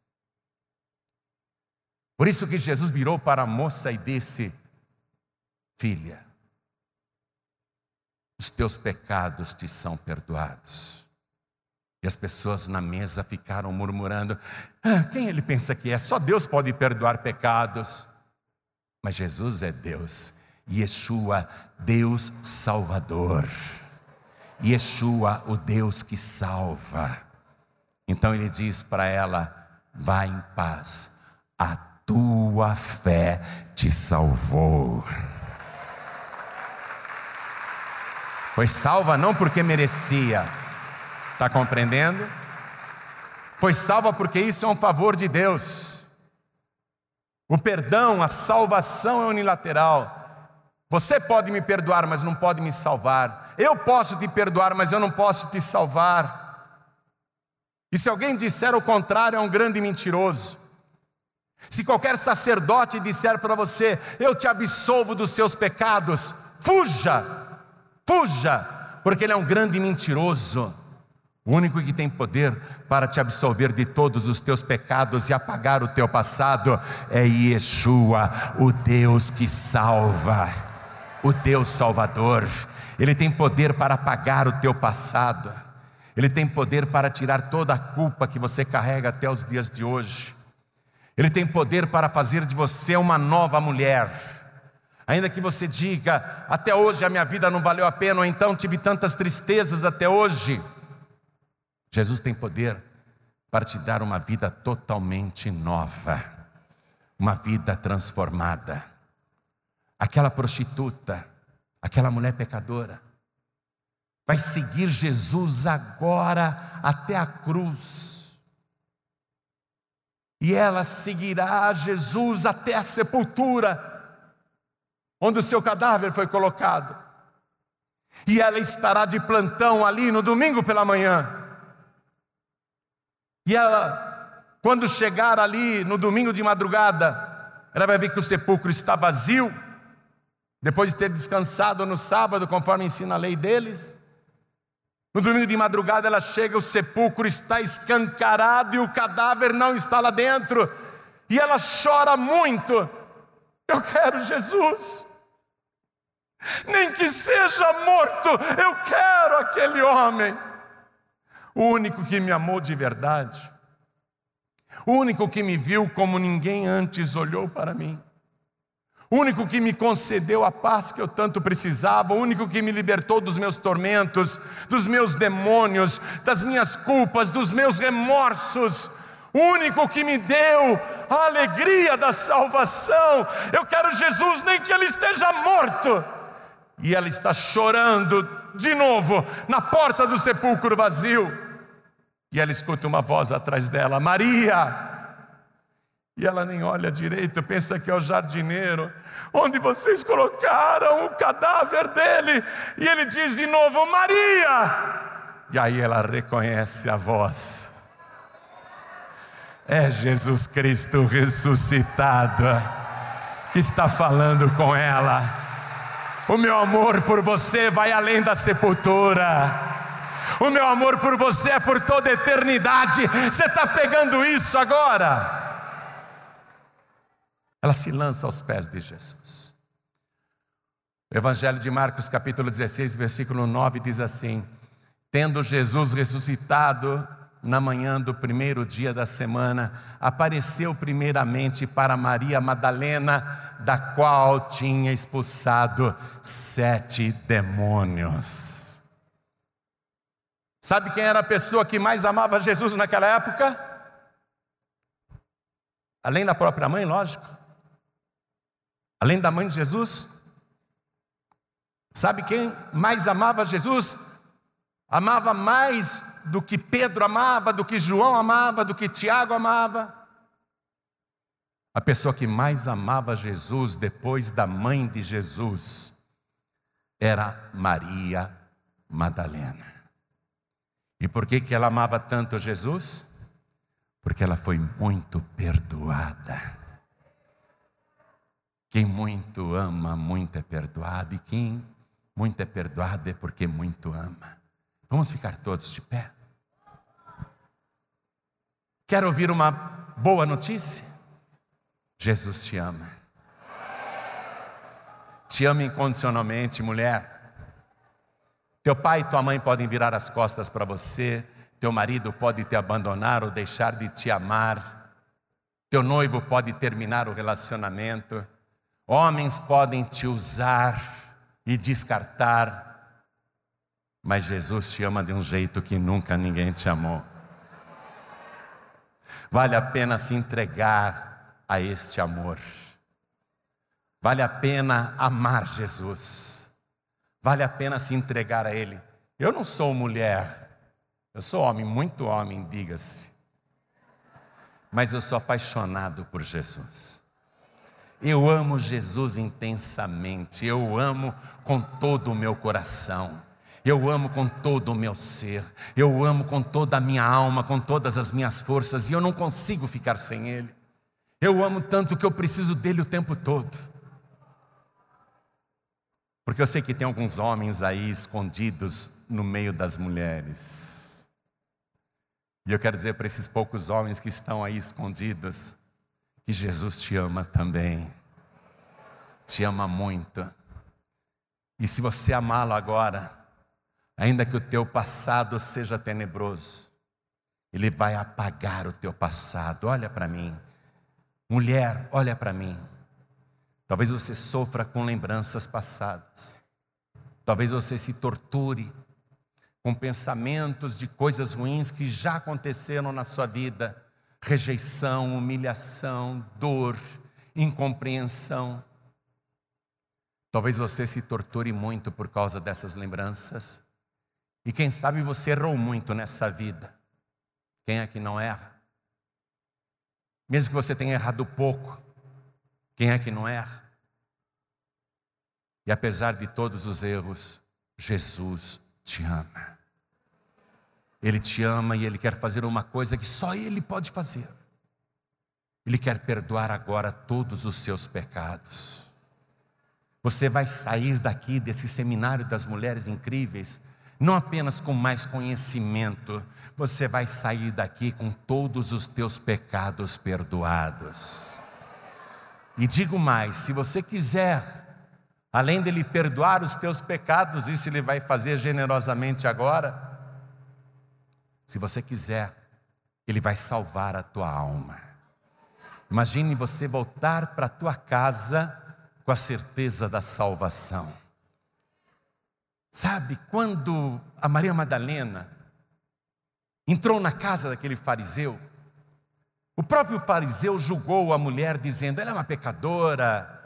Por isso que Jesus virou para a moça e disse: Filha, os teus pecados te são perdoados. E as pessoas na mesa ficaram murmurando: ah, quem ele pensa que é? Só Deus pode perdoar pecados. Mas Jesus é Deus, Yeshua, Deus Salvador. Yeshua, o Deus que salva. Então ele diz para ela: vá em paz, a tua fé te salvou. Foi salva não porque merecia, está compreendendo? Foi salva porque isso é um favor de Deus. O perdão, a salvação é unilateral. Você pode me perdoar, mas não pode me salvar. Eu posso te perdoar, mas eu não posso te salvar. E se alguém disser o contrário, é um grande mentiroso. Se qualquer sacerdote disser para você, eu te absolvo dos seus pecados, fuja, fuja, porque ele é um grande mentiroso. O único que tem poder para te absolver de todos os teus pecados e apagar o teu passado é Yeshua, o Deus que salva, o Deus Salvador. Ele tem poder para apagar o teu passado, ele tem poder para tirar toda a culpa que você carrega até os dias de hoje. Ele tem poder para fazer de você uma nova mulher. Ainda que você diga, até hoje a minha vida não valeu a pena, ou então tive tantas tristezas até hoje. Jesus tem poder para te dar uma vida totalmente nova, uma vida transformada. Aquela prostituta, aquela mulher pecadora, vai seguir Jesus agora até a cruz e ela seguirá Jesus até a sepultura, onde o seu cadáver foi colocado. E ela estará de plantão ali no domingo pela manhã. E ela, quando chegar ali no domingo de madrugada, ela vai ver que o sepulcro está vazio, depois de ter descansado no sábado, conforme ensina a lei deles. No domingo de madrugada ela chega, o sepulcro está escancarado e o cadáver não está lá dentro. E ela chora muito. Eu quero Jesus. Nem que seja morto, eu quero aquele homem. O único que me amou de verdade. O único que me viu como ninguém antes olhou para mim o único que me concedeu a paz que eu tanto precisava, o único que me libertou dos meus tormentos, dos meus demônios, das minhas culpas, dos meus remorsos, o único que me deu a alegria da salvação. Eu quero Jesus, nem que ele esteja morto. E ela está chorando de novo na porta do sepulcro vazio. E ela escuta uma voz atrás dela: Maria. E ela nem olha direito, pensa que é o jardineiro. Onde vocês colocaram o cadáver dele? E ele diz de novo: Maria. E aí ela reconhece a voz. É Jesus Cristo ressuscitado que está falando com ela. O meu amor por você vai além da sepultura. O meu amor por você é por toda eternidade. Você está pegando isso agora? Ela se lança aos pés de Jesus. O Evangelho de Marcos, capítulo 16, versículo 9, diz assim: Tendo Jesus ressuscitado na manhã do primeiro dia da semana, apareceu primeiramente para Maria Madalena, da qual tinha expulsado sete demônios. Sabe quem era a pessoa que mais amava Jesus naquela época? Além da própria mãe, lógico. Além da mãe de Jesus? Sabe quem mais amava Jesus? Amava mais do que Pedro amava, do que João amava, do que Tiago amava. A pessoa que mais amava Jesus depois da mãe de Jesus era Maria Madalena. E por que, que ela amava tanto Jesus? Porque ela foi muito perdoada. Quem muito ama, muito é perdoado, e quem muito é perdoado é porque muito ama. Vamos ficar todos de pé. Quer ouvir uma boa notícia? Jesus te ama. Te ama incondicionalmente, mulher. Teu pai e tua mãe podem virar as costas para você, teu marido pode te abandonar ou deixar de te amar, teu noivo pode terminar o relacionamento, Homens podem te usar e descartar, mas Jesus te ama de um jeito que nunca ninguém te amou. Vale a pena se entregar a este amor. Vale a pena amar Jesus. Vale a pena se entregar a Ele. Eu não sou mulher, eu sou homem, muito homem, diga-se. Mas eu sou apaixonado por Jesus. Eu amo Jesus intensamente, eu amo com todo o meu coração. Eu amo com todo o meu ser, eu amo com toda a minha alma, com todas as minhas forças, e eu não consigo ficar sem Ele. Eu amo tanto que eu preciso dele o tempo todo. Porque eu sei que tem alguns homens aí escondidos no meio das mulheres. E eu quero dizer para esses poucos homens que estão aí escondidos, que Jesus te ama também. Te ama muito. E se você amá-lo agora, ainda que o teu passado seja tenebroso, ele vai apagar o teu passado. Olha para mim. Mulher, olha para mim. Talvez você sofra com lembranças passadas. Talvez você se torture com pensamentos de coisas ruins que já aconteceram na sua vida rejeição, humilhação, dor, incompreensão. Talvez você se torture muito por causa dessas lembranças. E quem sabe você errou muito nessa vida. Quem é que não erra? Mesmo que você tenha errado pouco, quem é que não erra? E apesar de todos os erros, Jesus te ama. Ele te ama e Ele quer fazer uma coisa que só Ele pode fazer. Ele quer perdoar agora todos os seus pecados. Você vai sair daqui desse seminário das mulheres incríveis, não apenas com mais conhecimento, você vai sair daqui com todos os teus pecados perdoados. E digo mais: se você quiser, além dele perdoar os teus pecados, isso ele vai fazer generosamente agora se você quiser, Ele vai salvar a tua alma. Imagine você voltar para a tua casa com a certeza da salvação. Sabe, quando a Maria Madalena entrou na casa daquele fariseu, o próprio fariseu julgou a mulher, dizendo: ela é uma pecadora.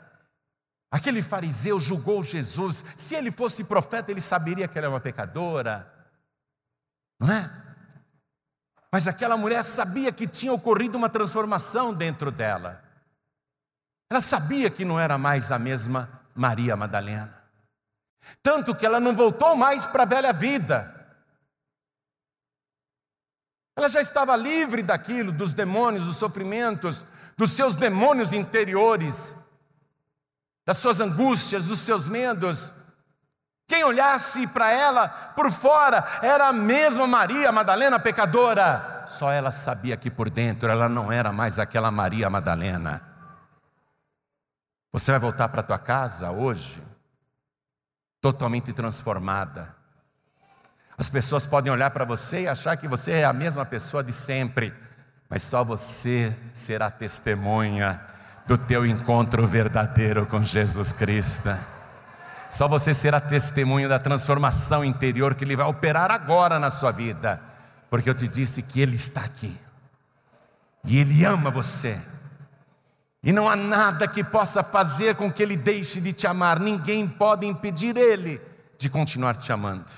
Aquele fariseu julgou Jesus. Se ele fosse profeta, ele saberia que ela é uma pecadora. Não é? Mas aquela mulher sabia que tinha ocorrido uma transformação dentro dela. Ela sabia que não era mais a mesma Maria Madalena. Tanto que ela não voltou mais para a velha vida. Ela já estava livre daquilo, dos demônios, dos sofrimentos, dos seus demônios interiores, das suas angústias, dos seus medos. Quem olhasse para ela por fora era a mesma Maria Madalena pecadora. Só ela sabia que por dentro ela não era mais aquela Maria Madalena. Você vai voltar para tua casa hoje totalmente transformada. As pessoas podem olhar para você e achar que você é a mesma pessoa de sempre, mas só você será testemunha do teu encontro verdadeiro com Jesus Cristo. Só você será testemunha da transformação interior que Ele vai operar agora na sua vida, porque eu te disse que Ele está aqui e Ele ama você. E não há nada que possa fazer com que Ele deixe de te amar, ninguém pode impedir Ele de continuar te amando.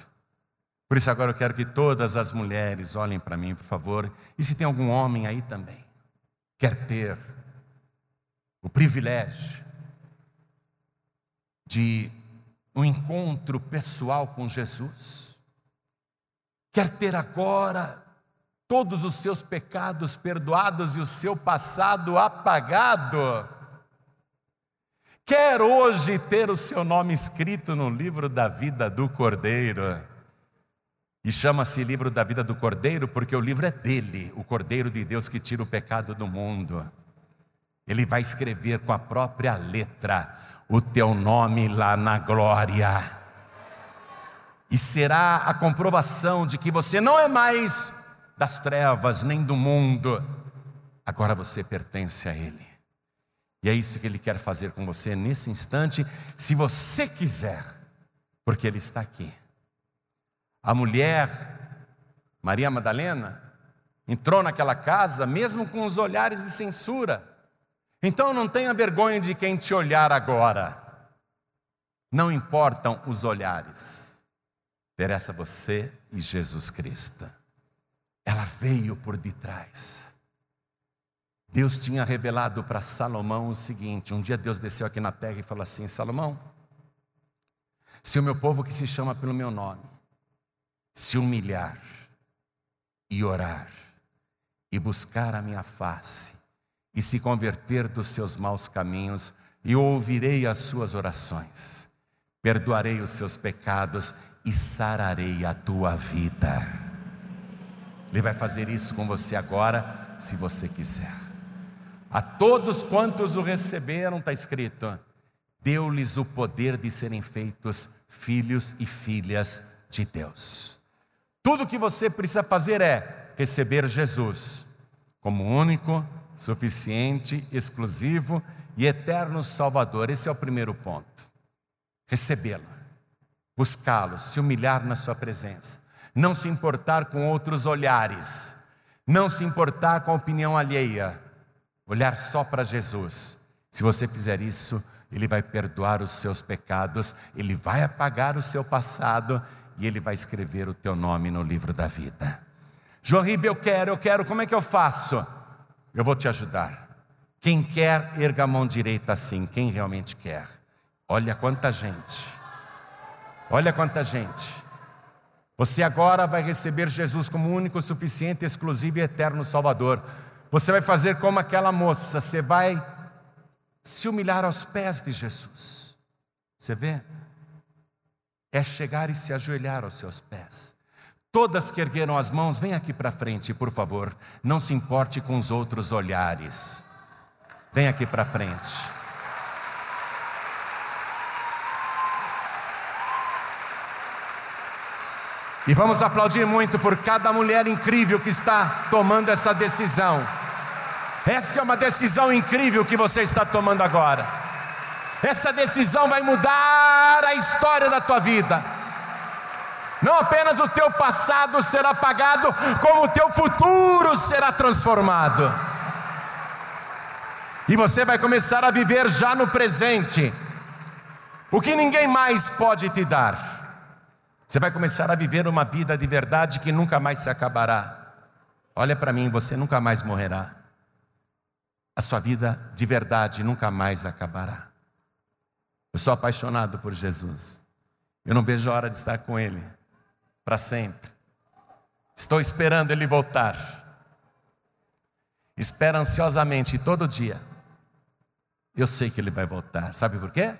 Por isso, agora eu quero que todas as mulheres olhem para mim, por favor, e se tem algum homem aí também, quer ter o privilégio de um encontro pessoal com Jesus, quer ter agora todos os seus pecados perdoados e o seu passado apagado, quer hoje ter o seu nome escrito no livro da vida do Cordeiro. E chama-se livro da vida do Cordeiro porque o livro é dele, o Cordeiro de Deus que tira o pecado do mundo. Ele vai escrever com a própria letra o teu nome lá na glória. E será a comprovação de que você não é mais das trevas nem do mundo, agora você pertence a Ele. E é isso que Ele quer fazer com você nesse instante, se você quiser, porque Ele está aqui. A mulher, Maria Madalena, entrou naquela casa mesmo com os olhares de censura. Então não tenha vergonha de quem te olhar agora. Não importam os olhares. Interessa você e Jesus Cristo. Ela veio por detrás. Deus tinha revelado para Salomão o seguinte: um dia Deus desceu aqui na terra e falou assim: Salomão, se o meu povo que se chama pelo meu nome se humilhar e orar e buscar a minha face e se converter dos seus maus caminhos, e ouvirei as suas orações, perdoarei os seus pecados e sararei a tua vida. Ele vai fazer isso com você agora, se você quiser. A todos quantos o receberam, está escrito, deu-lhes o poder de serem feitos filhos e filhas de Deus. Tudo o que você precisa fazer é receber Jesus como único suficiente, exclusivo e eterno Salvador. Esse é o primeiro ponto. Recebê-lo, buscá-lo, se humilhar na Sua presença, não se importar com outros olhares, não se importar com a opinião alheia, olhar só para Jesus. Se você fizer isso, Ele vai perdoar os seus pecados, Ele vai apagar o seu passado e Ele vai escrever o teu nome no livro da vida. João Ribe, eu quero, eu quero, como é que eu faço? Eu vou te ajudar. Quem quer, erga a mão direita assim. Quem realmente quer. Olha quanta gente. Olha quanta gente. Você agora vai receber Jesus como único, suficiente, exclusivo e eterno Salvador. Você vai fazer como aquela moça, você vai se humilhar aos pés de Jesus. Você vê? É chegar e se ajoelhar aos seus pés. Todas que ergueram as mãos, vem aqui para frente, por favor. Não se importe com os outros olhares. Vem aqui para frente. E vamos aplaudir muito por cada mulher incrível que está tomando essa decisão. Essa é uma decisão incrível que você está tomando agora. Essa decisão vai mudar a história da tua vida. Não apenas o teu passado será apagado, como o teu futuro será transformado. E você vai começar a viver já no presente. O que ninguém mais pode te dar. Você vai começar a viver uma vida de verdade que nunca mais se acabará. Olha para mim, você nunca mais morrerá. A sua vida de verdade nunca mais acabará. Eu sou apaixonado por Jesus. Eu não vejo a hora de estar com Ele para sempre. Estou esperando Ele voltar. Espero ansiosamente todo dia. Eu sei que Ele vai voltar. Sabe por quê?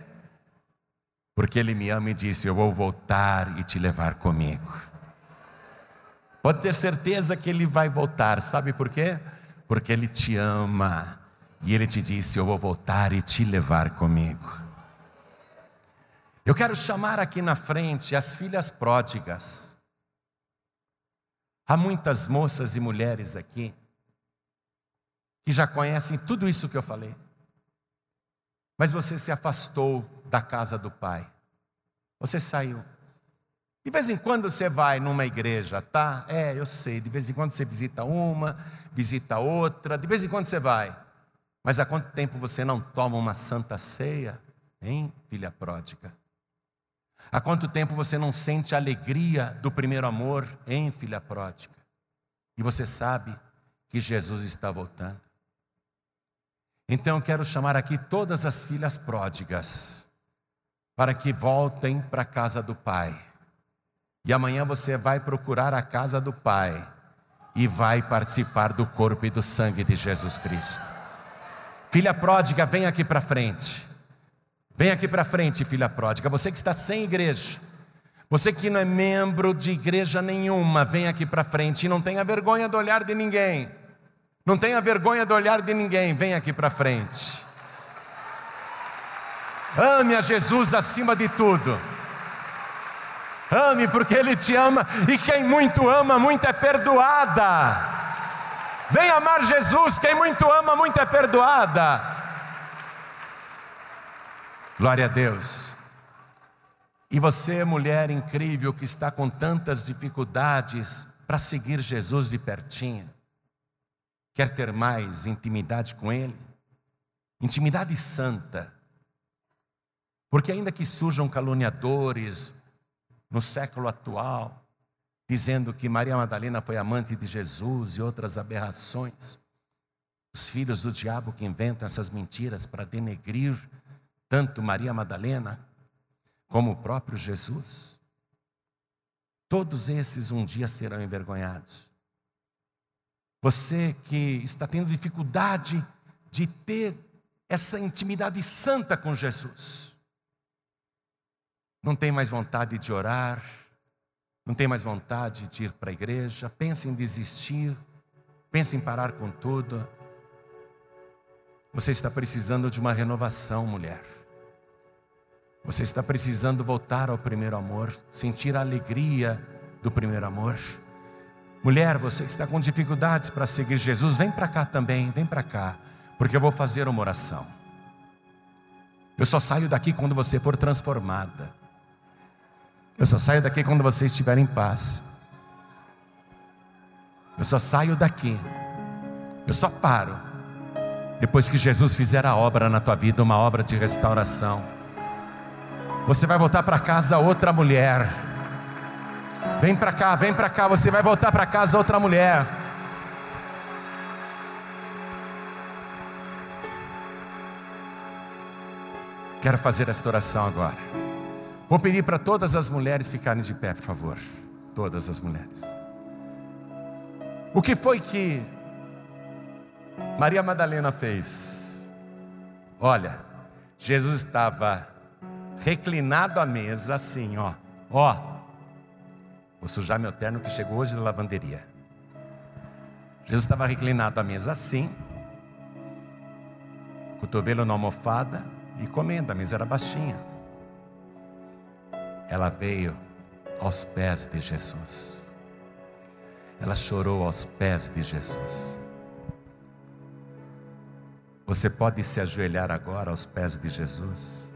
porque Ele me ama e disse: Eu vou voltar e te levar comigo. Pode ter certeza que Ele vai voltar, sabe por quê? Porque Ele te ama e Ele te disse: Eu vou voltar e te levar comigo. Eu quero chamar aqui na frente as filhas pródigas. Há muitas moças e mulheres aqui que já conhecem tudo isso que eu falei, mas você se afastou da casa do Pai. Você saiu. De vez em quando você vai numa igreja, tá? É, eu sei. De vez em quando você visita uma, visita outra. De vez em quando você vai. Mas há quanto tempo você não toma uma santa ceia, hein, filha pródiga? Há quanto tempo você não sente a alegria do primeiro amor, hein, filha pródiga? E você sabe que Jesus está voltando. Então eu quero chamar aqui todas as filhas pródigas para que voltem para a casa do Pai. E amanhã você vai procurar a casa do Pai e vai participar do corpo e do sangue de Jesus Cristo. Filha pródiga, vem aqui para frente. Vem aqui para frente, filha pródiga. Você que está sem igreja, você que não é membro de igreja nenhuma, vem aqui para frente e não tenha vergonha do olhar de ninguém. Não tenha vergonha do olhar de ninguém, vem aqui para frente. Ame a Jesus acima de tudo. Ame porque Ele te ama e quem muito ama, muito é perdoada. Vem amar Jesus, quem muito ama, muito é perdoada. Glória a Deus. E você, mulher incrível que está com tantas dificuldades para seguir Jesus de pertinho, quer ter mais intimidade com Ele? Intimidade santa porque, ainda que surjam caluniadores no século atual, dizendo que Maria Madalena foi amante de Jesus e outras aberrações, os filhos do diabo que inventam essas mentiras para denegrir tanto Maria Madalena como o próprio Jesus, todos esses um dia serão envergonhados. Você que está tendo dificuldade de ter essa intimidade santa com Jesus, não tem mais vontade de orar, não tem mais vontade de ir para a igreja, pensa em desistir, pensa em parar com tudo. Você está precisando de uma renovação, mulher. Você está precisando voltar ao primeiro amor, sentir a alegria do primeiro amor. Mulher, você está com dificuldades para seguir Jesus, vem para cá também, vem para cá, porque eu vou fazer uma oração. Eu só saio daqui quando você for transformada. Eu só saio daqui quando você estiver em paz. Eu só saio daqui. Eu só paro. Depois que Jesus fizer a obra na tua vida, uma obra de restauração. Você vai voltar para casa outra mulher. Vem para cá, vem para cá, você vai voltar para casa outra mulher. Quero fazer esta oração agora. Vou pedir para todas as mulheres ficarem de pé, por favor. Todas as mulheres. O que foi que Maria Madalena fez? Olha, Jesus estava reclinado à mesa, assim, ó, ó. Vou sujar meu terno que chegou hoje da lavanderia. Jesus estava reclinado à mesa assim, cotovelo na almofada e comendo, a mesa era baixinha ela veio aos pés de Jesus. Ela chorou aos pés de Jesus. Você pode se ajoelhar agora aos pés de Jesus.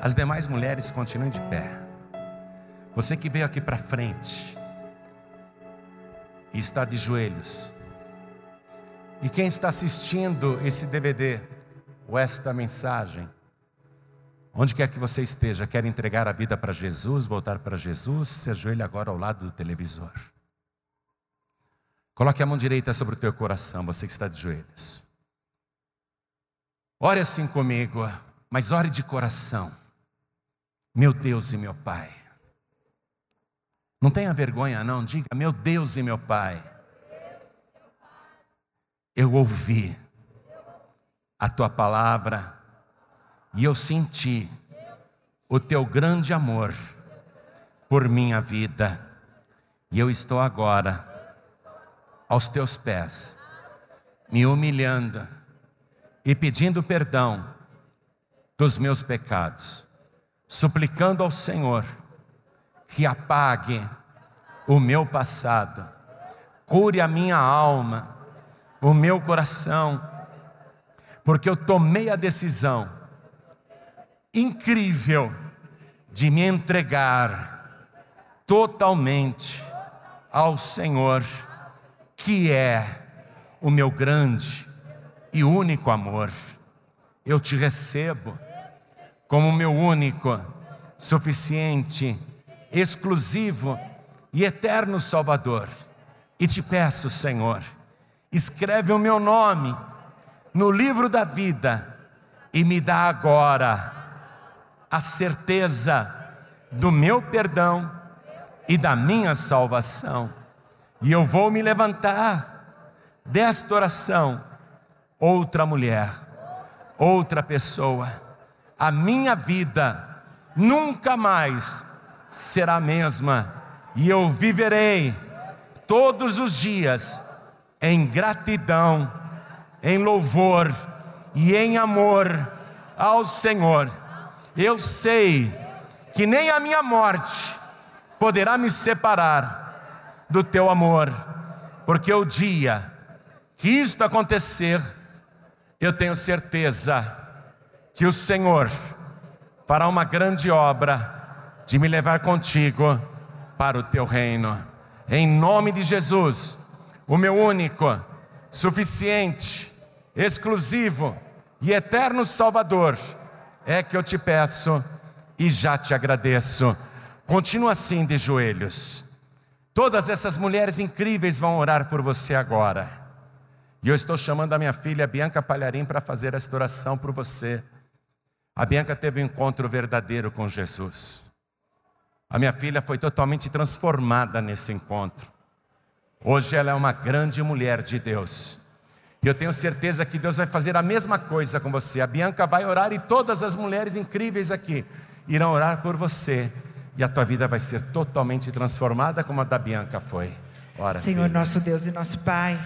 As demais mulheres continuem de pé. Você que veio aqui para frente e está de joelhos, E quem está assistindo esse DVD, ou esta mensagem, onde quer que você esteja, quer entregar a vida para Jesus, voltar para Jesus, se ajoelhe agora ao lado do televisor. Coloque a mão direita sobre o teu coração, você que está de joelhos. Ore assim comigo, mas ore de coração. Meu Deus e meu Pai. Não tenha vergonha, não, diga, meu Deus e meu Pai. Eu ouvi a tua palavra e eu senti o teu grande amor por minha vida. E eu estou agora aos teus pés, me humilhando e pedindo perdão dos meus pecados, suplicando ao Senhor que apague o meu passado, cure a minha alma, o meu coração, porque eu tomei a decisão incrível de me entregar totalmente ao Senhor, que é o meu grande e único amor. Eu te recebo como meu único, suficiente, exclusivo e eterno Salvador. E te peço, Senhor, escreve o meu nome no livro da vida e me dá agora a certeza do meu perdão e da minha salvação. E eu vou me levantar desta oração outra mulher, outra pessoa. A minha vida nunca mais será a mesma, e eu viverei todos os dias em gratidão, em louvor e em amor ao Senhor. Eu sei que nem a minha morte poderá me separar do teu amor, porque o dia que isto acontecer, eu tenho certeza que o Senhor fará uma grande obra de me levar contigo para o teu reino. Em nome de Jesus, o meu único, suficiente, exclusivo e eterno Salvador, é que eu te peço e já te agradeço. Continua assim de joelhos. Todas essas mulheres incríveis vão orar por você agora. E eu estou chamando a minha filha Bianca Palharim para fazer esta oração por você. A Bianca teve um encontro verdadeiro com Jesus. A minha filha foi totalmente transformada nesse encontro. Hoje ela é uma grande mulher de Deus. E eu tenho certeza que Deus vai fazer a mesma coisa com você. A Bianca vai orar e todas as mulheres incríveis aqui irão orar por você. E a tua vida vai ser totalmente transformada como a da Bianca foi. Ora, Senhor filha. nosso Deus e nosso Pai.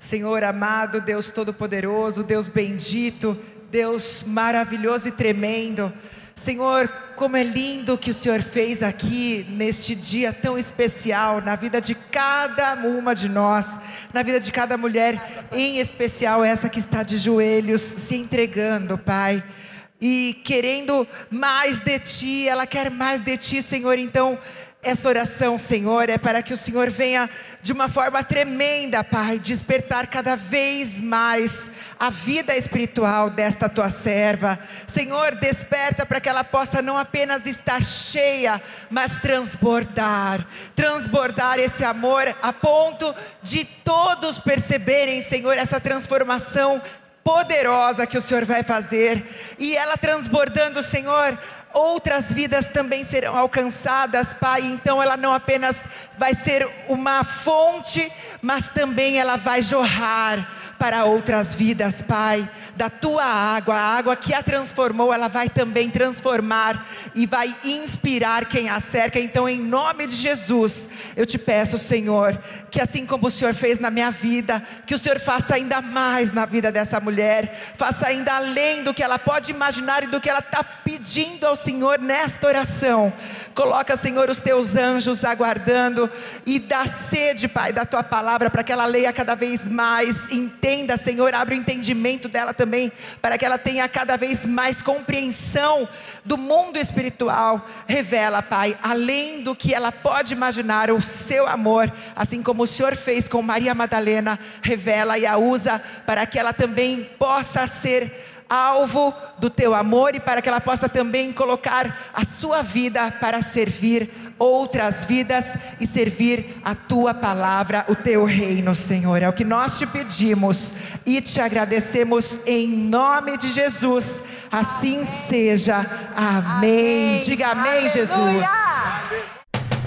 Senhor amado, Deus Todo-Poderoso, Deus bendito, Deus maravilhoso e tremendo. Senhor, como é lindo que o Senhor fez aqui neste dia tão especial na vida de cada uma de nós, na vida de cada mulher, em especial essa que está de joelhos, se entregando, Pai, e querendo mais de Ti, ela quer mais de Ti, Senhor, então essa oração, Senhor, é para que o Senhor venha de uma forma tremenda, Pai, despertar cada vez mais a vida espiritual desta tua serva. Senhor, desperta para que ela possa não apenas estar cheia, mas transbordar transbordar esse amor a ponto de todos perceberem, Senhor, essa transformação poderosa que o Senhor vai fazer, e ela transbordando, Senhor, outras vidas também serão alcançadas, Pai. Então ela não apenas vai ser uma fonte, mas também ela vai jorrar para outras vidas, Pai. Da tua água, a água que a transformou, ela vai também transformar e vai inspirar quem a cerca. Então, em nome de Jesus, eu te peço, Senhor, que assim como o Senhor fez na minha vida, que o Senhor faça ainda mais na vida dessa mulher, faça ainda além do que ela pode imaginar e do que ela está pedindo ao Senhor nesta oração. Coloca, Senhor, os teus anjos aguardando e dá sede, Pai, da tua palavra para que ela leia cada vez mais, entenda entenda, Senhor, abre o entendimento dela também, para que ela tenha cada vez mais compreensão do mundo espiritual. Revela, Pai, além do que ela pode imaginar, o seu amor, assim como o Senhor fez com Maria Madalena, revela e a usa para que ela também possa ser alvo do teu amor e para que ela possa também colocar a sua vida para servir outras vidas e servir a tua palavra, o teu reino, Senhor. É o que nós te pedimos e te agradecemos em nome de Jesus. Assim seja. Amém. amém. Diga amém, Aleluia. Jesus.